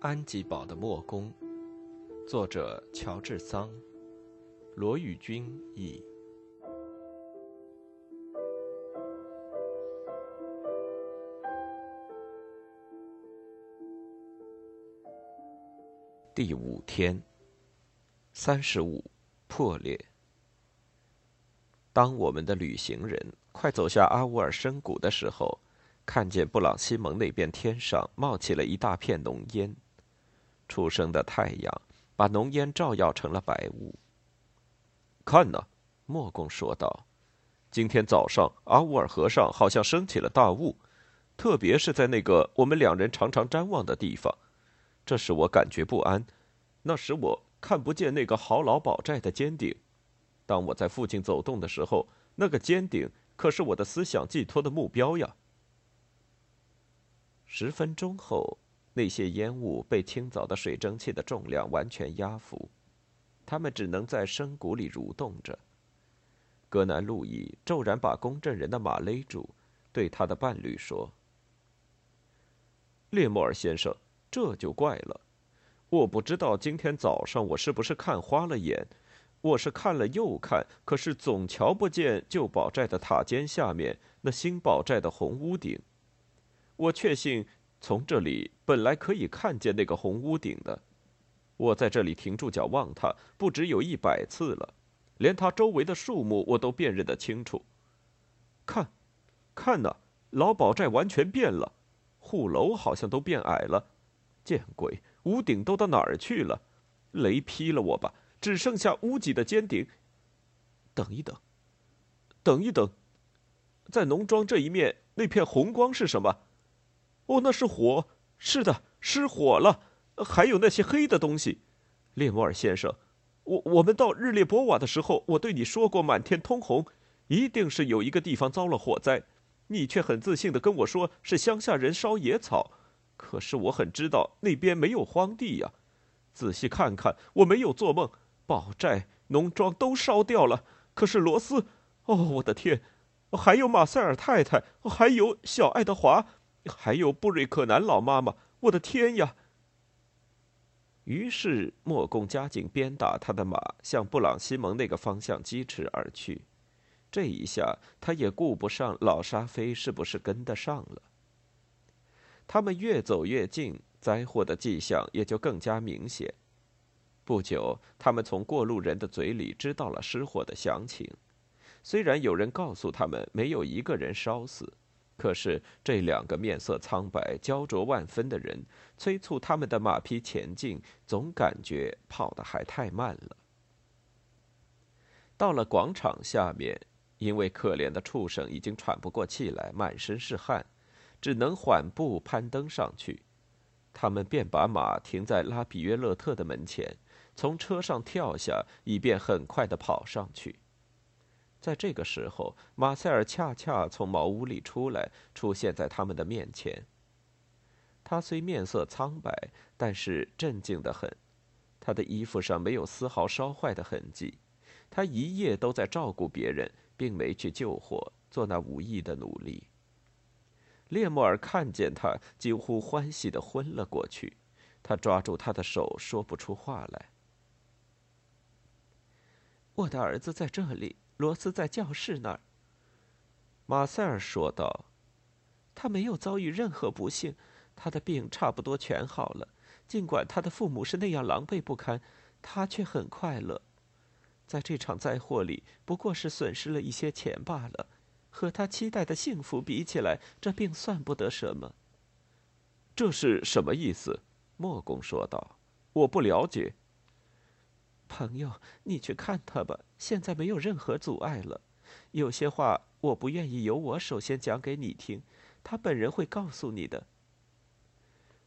安吉堡的墨工，作者乔治·桑，罗宇君译。第五天，三十五，破裂。当我们的旅行人快走下阿乌尔深谷的时候，看见布朗西蒙那边天上冒起了一大片浓烟。初升的太阳把浓烟照耀成了白雾。看呐，莫公说道：“今天早上，阿乌尔河上好像升起了大雾，特别是在那个我们两人常常瞻望的地方，这使我感觉不安。那时我看不见那个好老堡寨的尖顶。当我在附近走动的时候，那个尖顶可是我的思想寄托的目标呀。”十分钟后。那些烟雾被清早的水蒸气的重量完全压服，他们只能在深谷里蠕动着。格南路易骤然把公证人的马勒住，对他的伴侣说：“列莫尔先生，这就怪了。我不知道今天早上我是不是看花了眼，我是看了又看，可是总瞧不见旧堡寨的塔尖下面那新堡寨的红屋顶。我确信。”从这里本来可以看见那个红屋顶的，我在这里停住脚望它，不止有一百次了，连它周围的树木我都辨认得清楚。看，看呐，老堡寨完全变了，护楼好像都变矮了，见鬼，屋顶都到哪儿去了？雷劈了我吧，只剩下屋脊的尖顶。等一等，等一等，在农庄这一面那片红光是什么？哦，那是火，是的，失火了。还有那些黑的东西，列莫尔先生，我我们到日列波瓦的时候，我对你说过满天通红，一定是有一个地方遭了火灾，你却很自信的跟我说是乡下人烧野草，可是我很知道那边没有荒地呀。仔细看看，我没有做梦，堡寨、农庄都烧掉了。可是罗斯，哦，我的天，还有马塞尔太太，还有小爱德华。还有布瑞克南老妈妈，我的天呀！于是莫贡加紧鞭打他的马，向布朗西蒙那个方向疾驰而去。这一下，他也顾不上老沙菲是不是跟得上了。他们越走越近，灾祸的迹象也就更加明显。不久，他们从过路人的嘴里知道了失火的详情。虽然有人告诉他们没有一个人烧死。可是这两个面色苍白、焦灼万分的人催促他们的马匹前进，总感觉跑得还太慢了。到了广场下面，因为可怜的畜生已经喘不过气来，满身是汗，只能缓步攀登上去。他们便把马停在拉比约勒特的门前，从车上跳下，以便很快地跑上去。在这个时候，马塞尔恰恰从茅屋里出来，出现在他们的面前。他虽面色苍白，但是镇静的很。他的衣服上没有丝毫烧坏的痕迹。他一夜都在照顾别人，并没去救火，做那无益的努力。列莫尔看见他，几乎欢喜的昏了过去。他抓住他的手，说不出话来。我的儿子在这里。罗斯在教室那儿。马塞尔说道：“他没有遭遇任何不幸，他的病差不多全好了。尽管他的父母是那样狼狈不堪，他却很快乐。在这场灾祸里，不过是损失了一些钱罢了。和他期待的幸福比起来，这并算不得什么。”这是什么意思？莫公说道：“我不了解。”朋友，你去看他吧。现在没有任何阻碍了。有些话我不愿意由我首先讲给你听，他本人会告诉你的。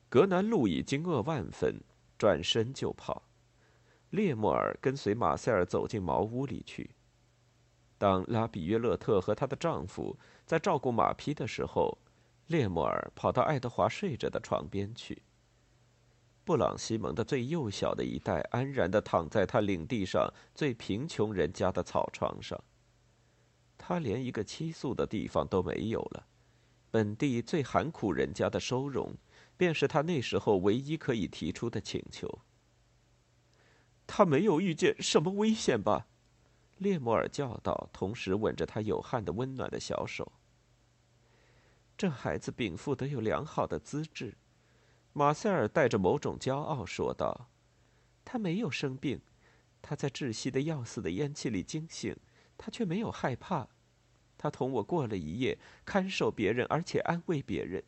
格南路已惊愕万分，转身就跑。列莫尔跟随马塞尔走进茅屋里去。当拉比约勒特和她的丈夫在照顾马匹的时候，列莫尔跑到爱德华睡着的床边去。布朗西蒙的最幼小的一代安然地躺在他领地上最贫穷人家的草床上。他连一个栖宿的地方都没有了，本地最寒苦人家的收容，便是他那时候唯一可以提出的请求。他没有遇见什么危险吧？列摩尔叫道，同时吻着他有汗的温暖的小手。这孩子禀赋得有良好的资质，马塞尔带着某种骄傲说道：“他没有生病，他在窒息的要死的烟气里惊醒，他却没有害怕。他同我过了一夜，看守别人，而且安慰别人。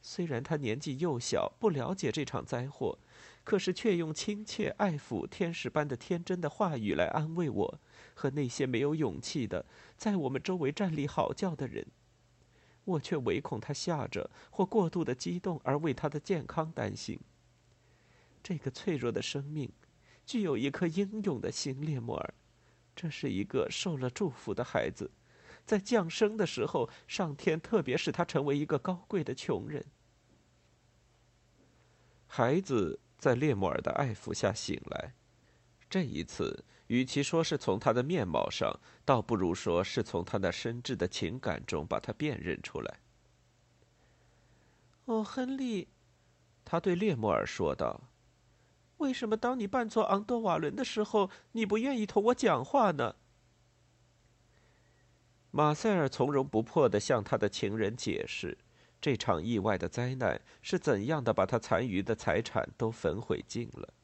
虽然他年纪幼小，不了解这场灾祸。”可是，却用亲切、爱抚、天使般的天真的话语来安慰我和那些没有勇气的在我们周围站立嚎叫的人。我却唯恐他吓着或过度的激动而为他的健康担心。这个脆弱的生命，具有一颗英勇的心，列莫尔。这是一个受了祝福的孩子，在降生的时候，上天特别使他成为一个高贵的穷人。孩子。在列莫尔的爱抚下醒来，这一次，与其说是从他的面貌上，倒不如说是从他那深挚的情感中把他辨认出来。哦，亨利，他对列莫尔说道：“为什么当你扮作昂多瓦伦的时候，你不愿意同我讲话呢？”马塞尔从容不迫地向他的情人解释。这场意外的灾难是怎样的把他残余的财产都焚毁尽了？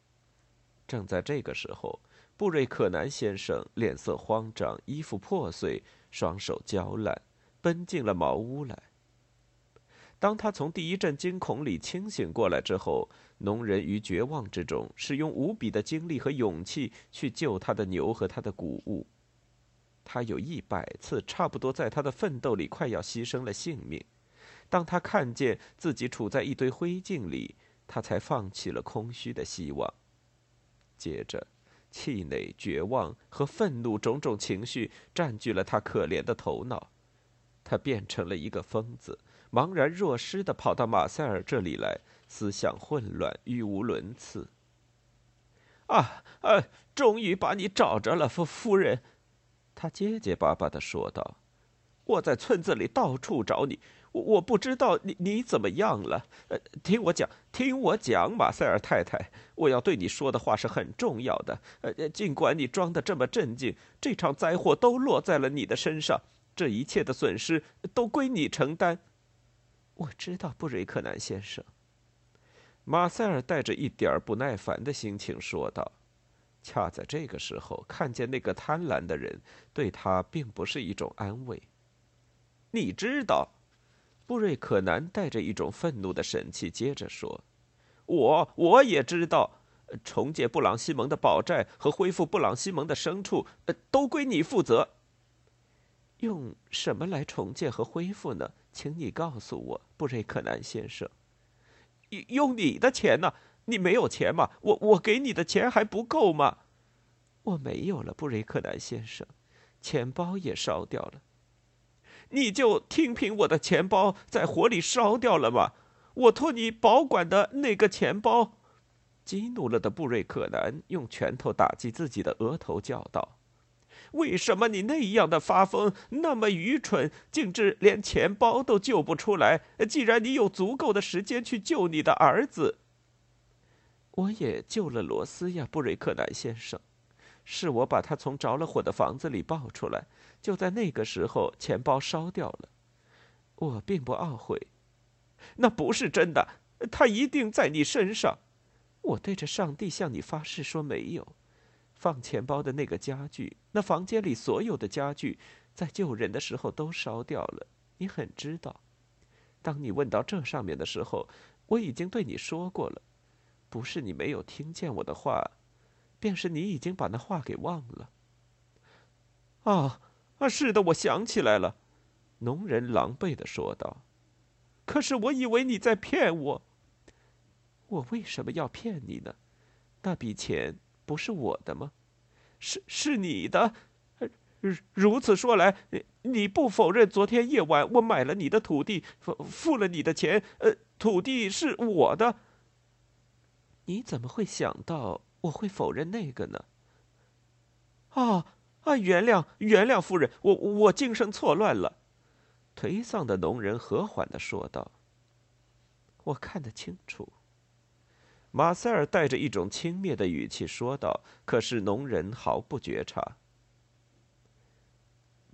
正在这个时候，布瑞克南先生脸色慌张，衣服破碎，双手焦烂，奔进了茅屋来。当他从第一阵惊恐里清醒过来之后，农人于绝望之中使用无比的精力和勇气去救他的牛和他的谷物。他有一百次差不多在他的奋斗里快要牺牲了性命。当他看见自己处在一堆灰烬里，他才放弃了空虚的希望。接着，气馁、绝望和愤怒种种情绪占据了他可怜的头脑，他变成了一个疯子，茫然若失地跑到马塞尔这里来，思想混乱，语无伦次。啊啊！终于把你找着了，夫夫人，他结结巴巴地说道：“我在村子里到处找你。”我我不知道你你怎么样了，呃，听我讲，听我讲，马塞尔太太，我要对你说的话是很重要的。呃，尽管你装的这么镇静，这场灾祸都落在了你的身上，这一切的损失都归你承担。我知道，布瑞克南先生。马塞尔带着一点不耐烦的心情说道。恰在这个时候，看见那个贪婪的人，对他并不是一种安慰。你知道。布瑞克南带着一种愤怒的神气，接着说：“我我也知道，重建布朗西蒙的宝寨和恢复布朗西蒙的牲畜，都归你负责。用什么来重建和恢复呢？请你告诉我，布瑞克南先生。用你的钱呢？你没有钱吗？我我给你的钱还不够吗？我没有了，布瑞克南先生，钱包也烧掉了。”你就听凭我的钱包在火里烧掉了吗？我托你保管的那个钱包，激怒了的布瑞克南用拳头打击自己的额头，叫道：“为什么你那样的发疯，那么愚蠢，竟至连钱包都救不出来？既然你有足够的时间去救你的儿子，我也救了罗斯呀，布瑞克南先生。”是我把他从着了火的房子里抱出来，就在那个时候，钱包烧掉了。我并不懊悔，那不是真的，它一定在你身上。我对着上帝向你发誓说没有。放钱包的那个家具，那房间里所有的家具，在救人的时候都烧掉了。你很知道。当你问到这上面的时候，我已经对你说过了，不是你没有听见我的话。便是你已经把那话给忘了。啊啊，是的，我想起来了。”农人狼狈的说道。“可是我以为你在骗我。我为什么要骗你呢？那笔钱不是我的吗？是是你的。如此说来，你不否认昨天夜晚我买了你的土地，付付了你的钱？呃，土地是我的。你怎么会想到？”我会否认那个呢？啊啊！原谅原谅，夫人，我我精神错乱了。颓丧的农人和缓的说道：“我看得清楚。”马塞尔带着一种轻蔑的语气说道，可是农人毫不觉察。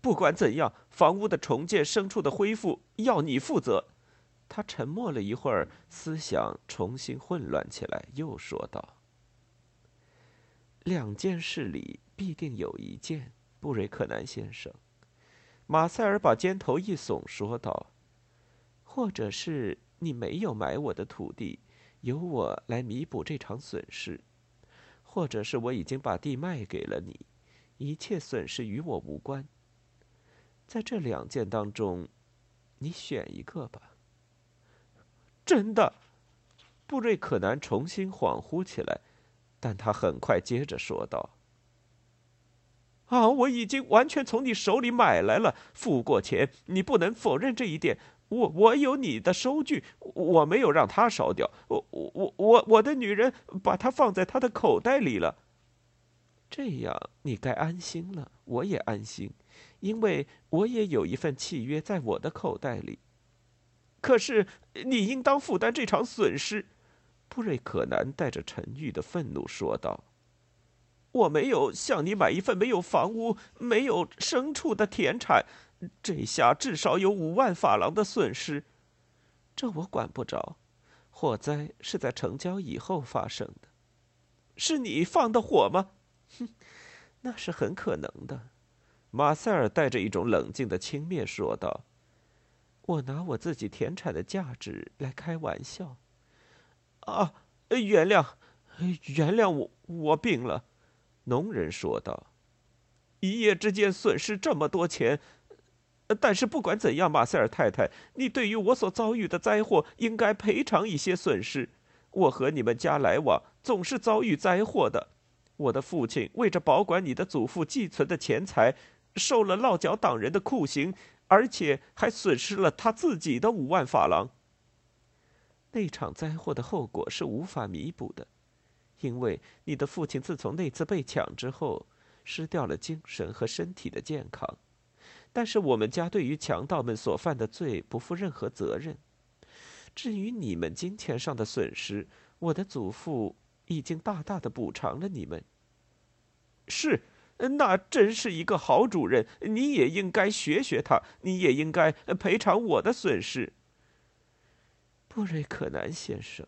不管怎样，房屋的重建、牲畜的恢复，要你负责。他沉默了一会儿，思想重新混乱起来，又说道：“两件事里必定有一件，布瑞克南先生。”马塞尔把肩头一耸，说道：“或者是你没有买我的土地。”由我来弥补这场损失，或者是我已经把地卖给了你，一切损失与我无关。在这两件当中，你选一个吧。真的，布瑞克南重新恍惚起来，但他很快接着说道：“啊，我已经完全从你手里买来了，付过钱，你不能否认这一点。”我我有你的收据，我没有让他烧掉。我我我我我的女人把它放在他的口袋里了。这样你该安心了，我也安心，因为我也有一份契约在我的口袋里。可是你应当负担这场损失，布瑞克南带着沉郁的愤怒说道：“我没有向你买一份没有房屋、没有牲畜的田产。”这下至少有五万法郎的损失，这我管不着。火灾是在成交以后发生的，是你放的火吗？哼，那是很可能的。马塞尔带着一种冷静的轻蔑说道：“我拿我自己田产的价值来开玩笑。”啊，原谅，原谅我，我病了。”农人说道，“一夜之间损失这么多钱。”但是不管怎样，马塞尔太太，你对于我所遭遇的灾祸应该赔偿一些损失。我和你们家来往，总是遭遇灾祸的。我的父亲为着保管你的祖父寄存的钱财，受了落脚党人的酷刑，而且还损失了他自己的五万法郎。那场灾祸的后果是无法弥补的，因为你的父亲自从那次被抢之后，失掉了精神和身体的健康。但是我们家对于强盗们所犯的罪不负任何责任。至于你们金钱上的损失，我的祖父已经大大的补偿了你们。是，那真是一个好主人，你也应该学学他，你也应该赔偿我的损失。布瑞克南先生，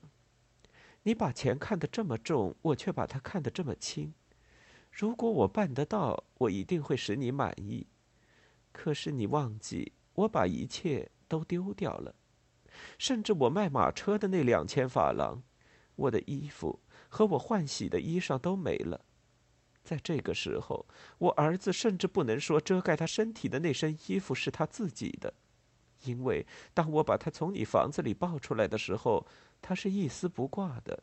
你把钱看得这么重，我却把它看得这么轻。如果我办得到，我一定会使你满意。可是你忘记，我把一切都丢掉了，甚至我卖马车的那两千法郎，我的衣服和我换洗的衣裳都没了。在这个时候，我儿子甚至不能说遮盖他身体的那身衣服是他自己的，因为当我把他从你房子里抱出来的时候，他是一丝不挂的。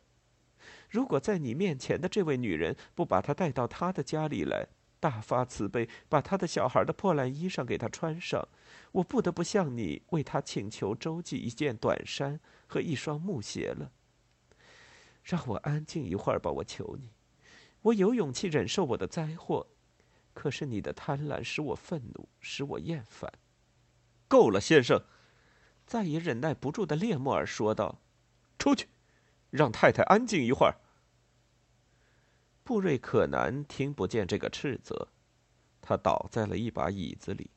如果在你面前的这位女人不把他带到他的家里来，大发慈悲，把他的小孩的破烂衣裳给他穿上。我不得不向你为他请求周济一件短衫和一双木鞋了。让我安静一会儿吧，我求你。我有勇气忍受我的灾祸，可是你的贪婪使我愤怒，使我厌烦。够了，先生！再也忍耐不住的列莫尔说道：“出去，让太太安静一会儿。”布瑞克南听不见这个斥责，他倒在了一把椅子里，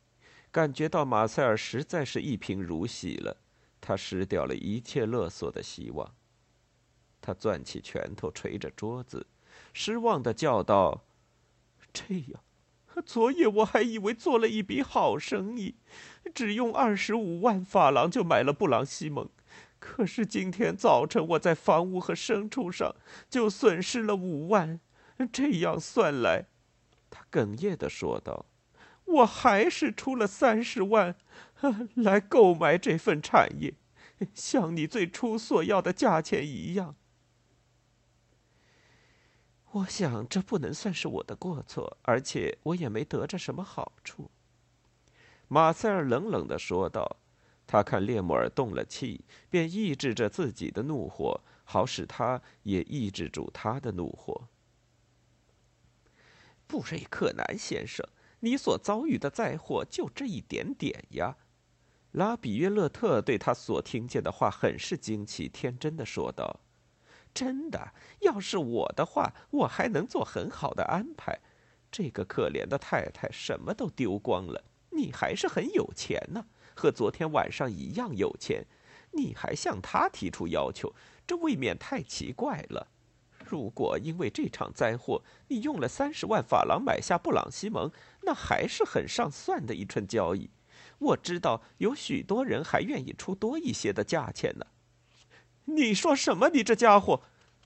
感觉到马塞尔实在是一贫如洗了，他失掉了一切勒索的希望。他攥起拳头捶着桌子，失望的叫道：“这样，昨夜我还以为做了一笔好生意，只用二十五万法郎就买了布朗西蒙，可是今天早晨我在房屋和牲畜上就损失了五万。”这样算来，他哽咽的说道：“我还是出了三十万，来购买这份产业，像你最初所要的价钱一样。我想这不能算是我的过错，而且我也没得着什么好处。”马塞尔冷冷的说道。他看列莫尔动了气，便抑制着自己的怒火，好使他也抑制住他的怒火。布瑞克南先生，你所遭遇的灾祸就这一点点呀！拉比约勒特对他所听见的话很是惊奇，天真的说道：“真的，要是我的话，我还能做很好的安排。这个可怜的太太什么都丢光了，你还是很有钱呢，和昨天晚上一样有钱。你还向他提出要求，这未免太奇怪了。如果因为这场灾祸，你用了三十万法郎买下布朗西蒙，那还是很上算的一春交易。”我知道有许多人还愿意出多一些的价钱呢。你说什么？你这家伙！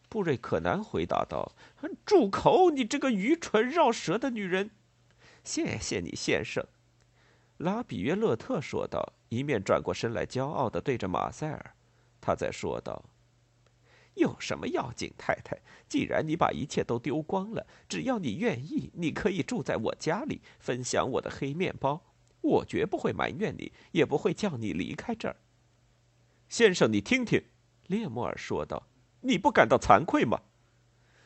布瑞克南回答道：“住口！你这个愚蠢绕舌的女人！”谢谢你，先生。”拉比约勒特说道，一面转过身来，骄傲的对着马塞尔。他在说道：“有什么要紧，太太？既然你把一切都丢光了，只要你愿意，你可以住在我家里，分享我的黑面包。”我绝不会埋怨你，也不会叫你离开这儿，先生。你听听，列莫尔说道：“你不感到惭愧吗？”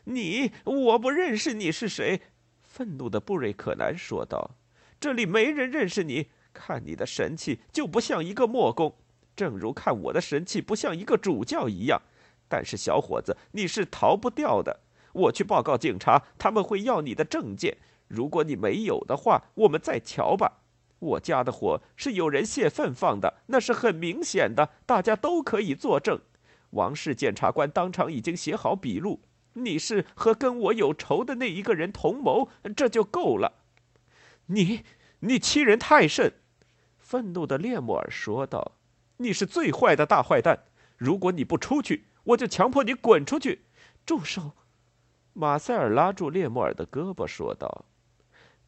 你，我不认识你是谁。”愤怒的布瑞克南说道：“这里没人认识你。看你的神气，就不像一个墨工，正如看我的神气不像一个主教一样。但是，小伙子，你是逃不掉的。我去报告警察，他们会要你的证件。如果你没有的话，我们再瞧吧。”我家的火是有人泄愤放的，那是很明显的，大家都可以作证。王室检察官当场已经写好笔录，你是和跟我有仇的那一个人同谋，这就够了。你，你欺人太甚！愤怒的列莫尔说道：“你是最坏的大坏蛋！如果你不出去，我就强迫你滚出去。”住手！马塞尔拉住列莫尔的胳膊说道：“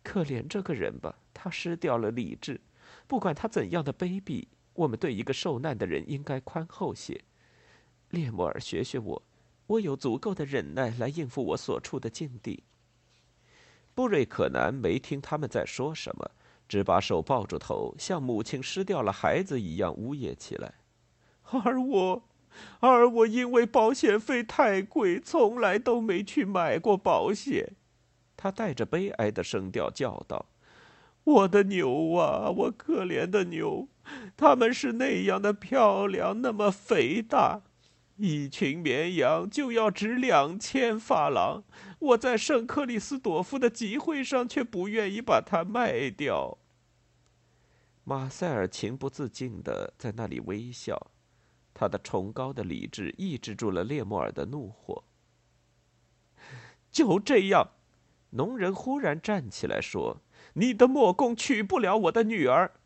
可怜这个人吧。”他失掉了理智，不管他怎样的卑鄙，我们对一个受难的人应该宽厚些。列莫尔，学学我，我有足够的忍耐来应付我所处的境地。布瑞可南没听他们在说什么，只把手抱住头，像母亲失掉了孩子一样呜咽起来。而我，而我因为保险费太贵，从来都没去买过保险。他带着悲哀的声调叫道。我的牛啊，我可怜的牛，它们是那样的漂亮，那么肥大，一群绵羊就要值两千法郎。我在圣克里斯朵夫的集会上却不愿意把它卖掉。马塞尔情不自禁的在那里微笑，他的崇高的理智抑制住了列莫尔的怒火。就这样，农人忽然站起来说。你的墨工娶不了我的女儿。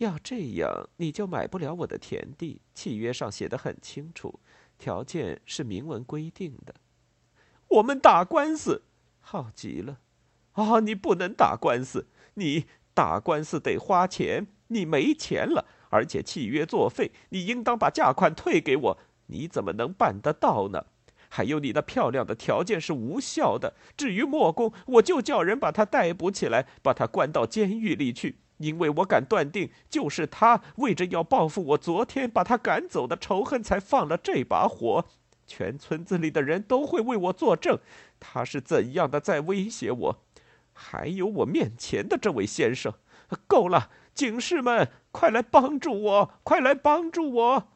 要这样，你就买不了我的田地。契约上写的很清楚，条件是明文规定的。我们打官司，好极了。啊，你不能打官司，你打官司得花钱，你没钱了，而且契约作废，你应当把价款退给我。你怎么能办得到呢？还有你那漂亮的条件是无效的。至于莫公，我就叫人把他逮捕起来，把他关到监狱里去，因为我敢断定，就是他为着要报复我昨天把他赶走的仇恨，才放了这把火。全村子里的人都会为我作证，他是怎样的在威胁我。还有我面前的这位先生，够了，警士们，快来帮助我，快来帮助我。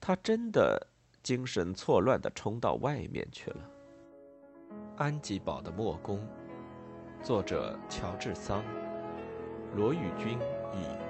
他真的。精神错乱的冲到外面去了。安吉堡的墨工，作者乔治桑，罗宇君以。